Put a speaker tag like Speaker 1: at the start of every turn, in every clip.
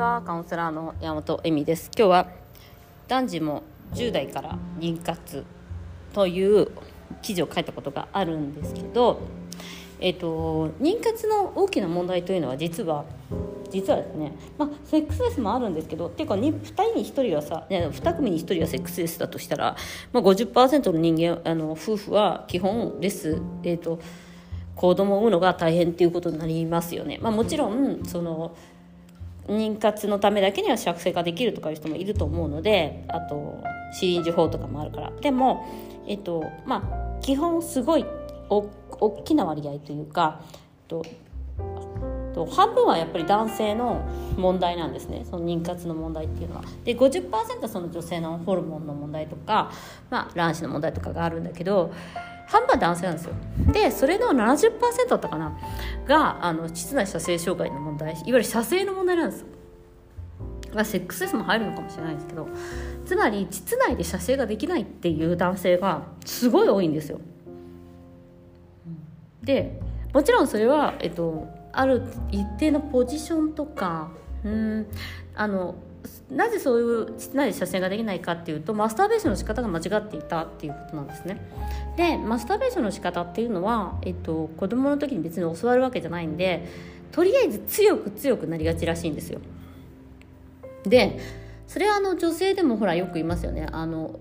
Speaker 1: はカウンセラーの山本恵美です今日は男児も10代から妊活という記事を書いたことがあるんですけど、えーと、妊活の大きな問題というのは実は実はですね、まあ、セックスレスもあるんですけどっていうか 2, 2人に1人はさ2組に1人はセックスレスだとしたら、まあ50、の人間あの夫婦は基本レス、えーと子供を産むのが大変っていうことになりますよね。まあ、もちろんその妊活のためだけには酌成ができるとかいう人もいると思うのであとシリンジ法とかもあるからでも、えっとまあ、基本すごいお大きな割合というかとと半分はやっぱり男性の問題なんですねその妊活の問題っていうのは。で50%はその女性のホルモンの問題とか、まあ、卵子の問題とかがあるんだけど半分男性なんですよ。でそれの70%だったかな？があの膣内射精障害の問題いわゆる射精の問題なんですまあ、セックスレスも入るのかもしれないですけどつまり膣内で射精ができないっていう男性がすごい多いんですよ。でもちろんそれは、えっと、ある一定のポジションとかうん。あのなぜそういう室内で射精ができないかっていうとマスターベーションの仕方が間違っていたっていうことなんですね。でマスターベーションの仕方っていうのは、えっと、子供の時に別に教わるわけじゃないんでとりあえず強く強くなりがちらしいんですよ。でそれはあの女性でもほらよく言いますよね。あの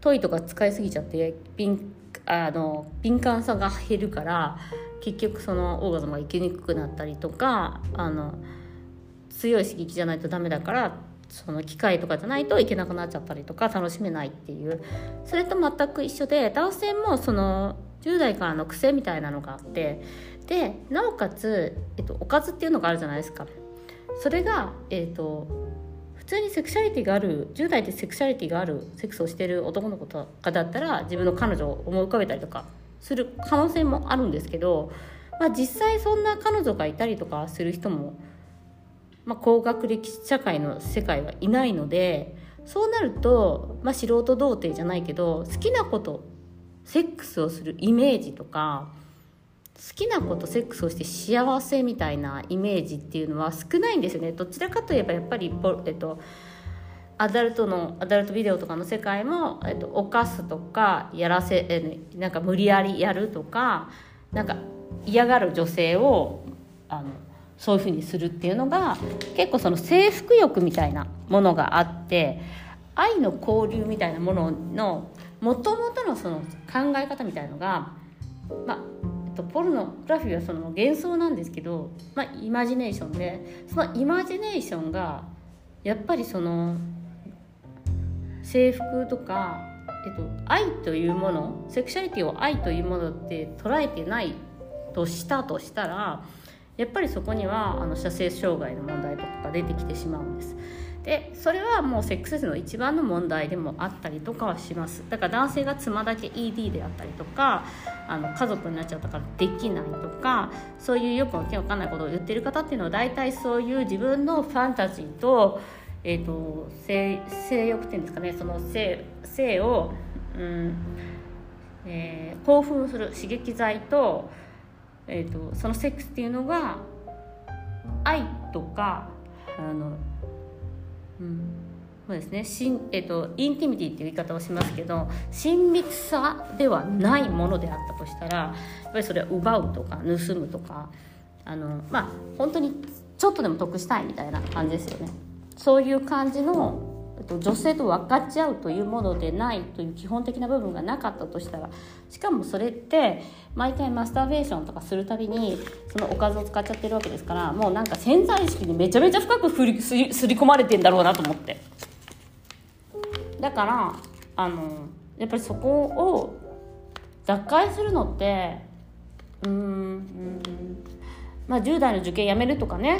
Speaker 1: トイとか使いすぎちゃって敏あの敏感さが減るから結局そのオーガズムが行きにくくなったりとかあの強い刺激じゃないとダメだからその機械とかじゃないといけなくなっちゃったりとか楽しめないっていう。それと全く一緒で男性もその10代からの癖みたいなのがあってでなおかつ、えっと、おかずっていうのがあるじゃないですか。それが、えっと、普通にセクシャリティがある10代でセクシャリティがあるセックスをしてる男の子とかだったら自分の彼女を思い浮かべたりとかする可能性もあるんですけど、まあ、実際そんな彼女がいたりとかする人もまあ、高学歴社会の世界はいないのでそうなると、まあ、素人童貞じゃないけど好きなことセックスをするイメージとか好きなことセックスをして幸せみたいなイメージっていうのは少ないんですよね。どちらかといえばやっぱり、えっと、アダルトのアダルトビデオとかの世界も、えっと、犯すとかやらせえなんか無理やりやるとかなんか嫌がる女性をあのそういうふうにするっていうのが結構その征服欲みたいなものがあって愛の交流みたいなもののもともとのその考え方みたいのが、まあえっと、ポルノグラフィーはその幻想なんですけど、まあ、イマジネーションでそのイマジネーションがやっぱりその制服とか、えっと、愛というものセクシャリティを愛というものって捉えてないとしたとしたらやっぱりそこにはあの射精障害の問題とかが出てきてしまうんです。でそれはもうセックスレスの一番の問題でもあったりとかはします。だから男性が妻だけ ED であったりとかあの家族になっちゃったからできないとかそういうよくわけわかんないことを言ってる方っていうのは大体そういう自分のファンタジーと,、えーと、性性欲っていうんですかね。その性性を、うんえー、興奮する刺激剤とえーと、そのセックスっていうのが愛とかあの、うんそうですねしん、えーと、インティミティっていう言い方をしますけど親密さではないものであったとしたらやっぱりそれは奪うとか盗むとかあのまあ本当にちょっとでも得したいみたいな感じですよね。そういう感じの女性と分かっち合うというものでないという基本的な部分がなかったとしたらしかもそれって毎回マスターベーションとかするたびにそのおかずを使っちゃってるわけですからもうなんか潜在意識にめちゃめちゃ深くすりすり込まれてんだろうなと思って。だからあのやっぱりそこを脱会するのってうんまあ10代の受験やめるとかね。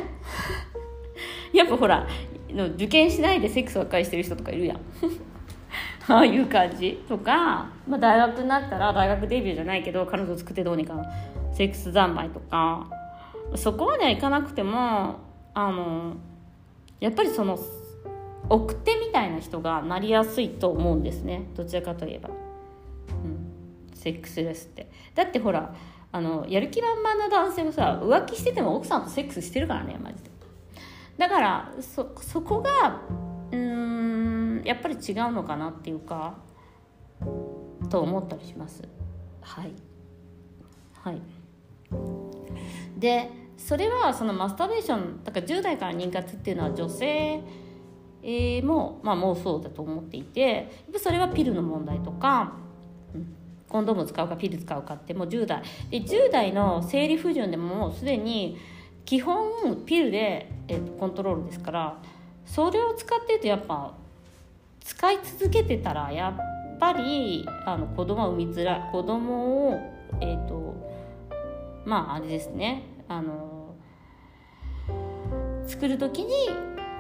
Speaker 1: やっぱほらの受験しないでセックスばっかりしてる人とかいるやん。ああいう感じ。とか、まあ、大学になったら大学デビューじゃないけど彼女作ってどうにかセックス三昧とか。そこまではいかなくてもあのやっぱりその奥手みたいな人がなりやすいと思うんですね。どちらかといえば、うん、セックスレスって。だってほらあのやる気満々な男性もさ浮気してても奥さんとセックスしてるからねマジで。だからそそこがうんやっぱり違うのかなっていうかと思ったりします。はい。はい。でそれはそのマスターベーションだから10代から妊活っていうのは女性も、まあ、もうそうだと思っていてそれはピルの問題とか、うん、コンドーム使うかピル使うかってもう10代。で10代の生理不順でももうすでに基本ピルで、えー、コントロールですからそれを使ってるとやっぱ使い続けてたらやっぱりあの子供を産みづらい子供をえっ、ー、とまああれですねあの作る時に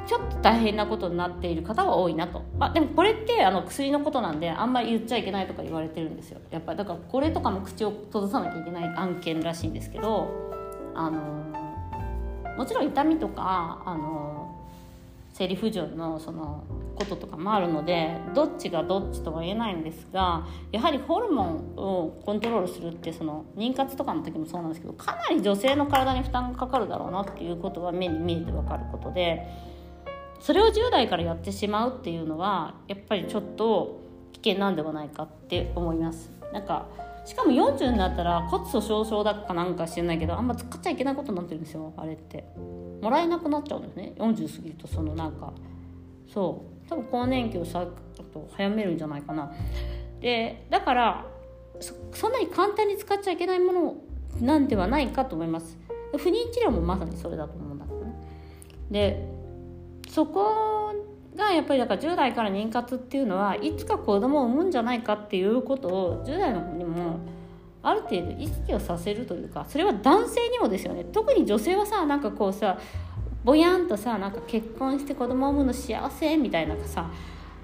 Speaker 1: ちょっと大変なことになっている方は多いなと。あでもこれってあの薬のことなんであんまり言っちゃいけないとか言われてるんですよ。やっぱだからこれとかも口を閉ざさなきゃいけない案件らしいんですけどあのもちろん痛みとかあの生理不順のそのこととかもあるのでどっちがどっちとは言えないんですがやはりホルモンをコントロールするってその妊活とかの時もそうなんですけどかなり女性の体に負担がかかるだろうなっていうことは目に見えて分かることでそれを10代からやってしまうっていうのはやっぱりちょっと危険なんではないかって思います。なんかしかも40になったら骨粗しょう症だかなんか知らないけどあんま使っちゃいけないことになってるんですよあれって。もらえなくなっちゃうんですね。40過ぎるとそのなんか。そう。多分更年期をさと早めるんじゃないかな。でだからそんなに簡単に使っちゃいけないものなんではないかと思います。不妊治療もまさにそれだと思うんだけどね。でそこがやっぱりだから10代から妊活っていうのはいつか子供を産むんじゃないかっていうことを10代の子にもある程度意識をさせるというかそれは男性にもですよね。特に女性はさなんかこうさぼやんとさなんか結婚して子供を産むの幸せみたいなさ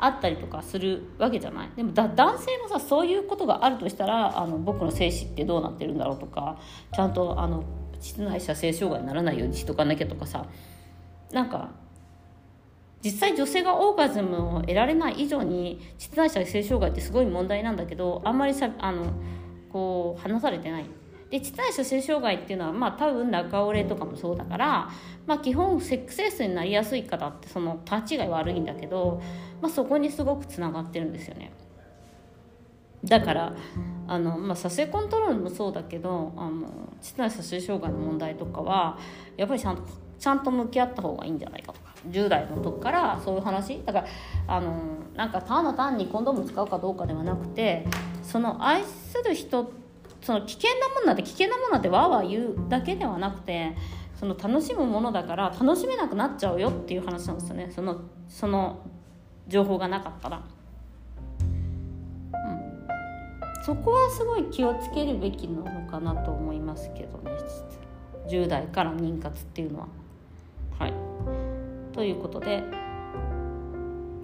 Speaker 1: あったりとかするわけじゃない？でもだ男性もさそういうことがあるとしたらあの僕の精子ってどうなってるんだろうとかちゃんとあの室内射精障害にならないようにしとかなきゃとかさなんか実際女性がオーガズムを得られない以上に室内射精障害ってすごい問題なんだけどあんまりさあのこう話されてないで膣内射精障害っていうのはまあ多分中折れとかもそうだから、まあ、基本セックスレスになりやすい方ってその立ちが悪いんだけど、まあ、そこにすごくつながってるんですよね。だからあの、まあ、射精コントロールもそうだけどあの膣内射精障害の問題とかはやっぱりちゃんとちゃんと向き合った方がいいんじゃないかとか10代の時からそういう話。だからあのなんかただ単にコンドーム使うかどうかではなくてその愛する人その危険なものなんて危険なものなんてわーわー言うだけではなくてその楽しむものだから楽しめなくなっちゃうよっていう話なんですよね。そのその情報がなかったら、うん、そこはすごい気をつけるべきなのかなと思いますけどね10代から妊活っていうのは。ということで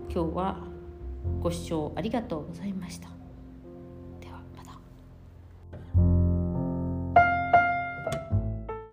Speaker 1: 今日はご視聴ありがとうございました。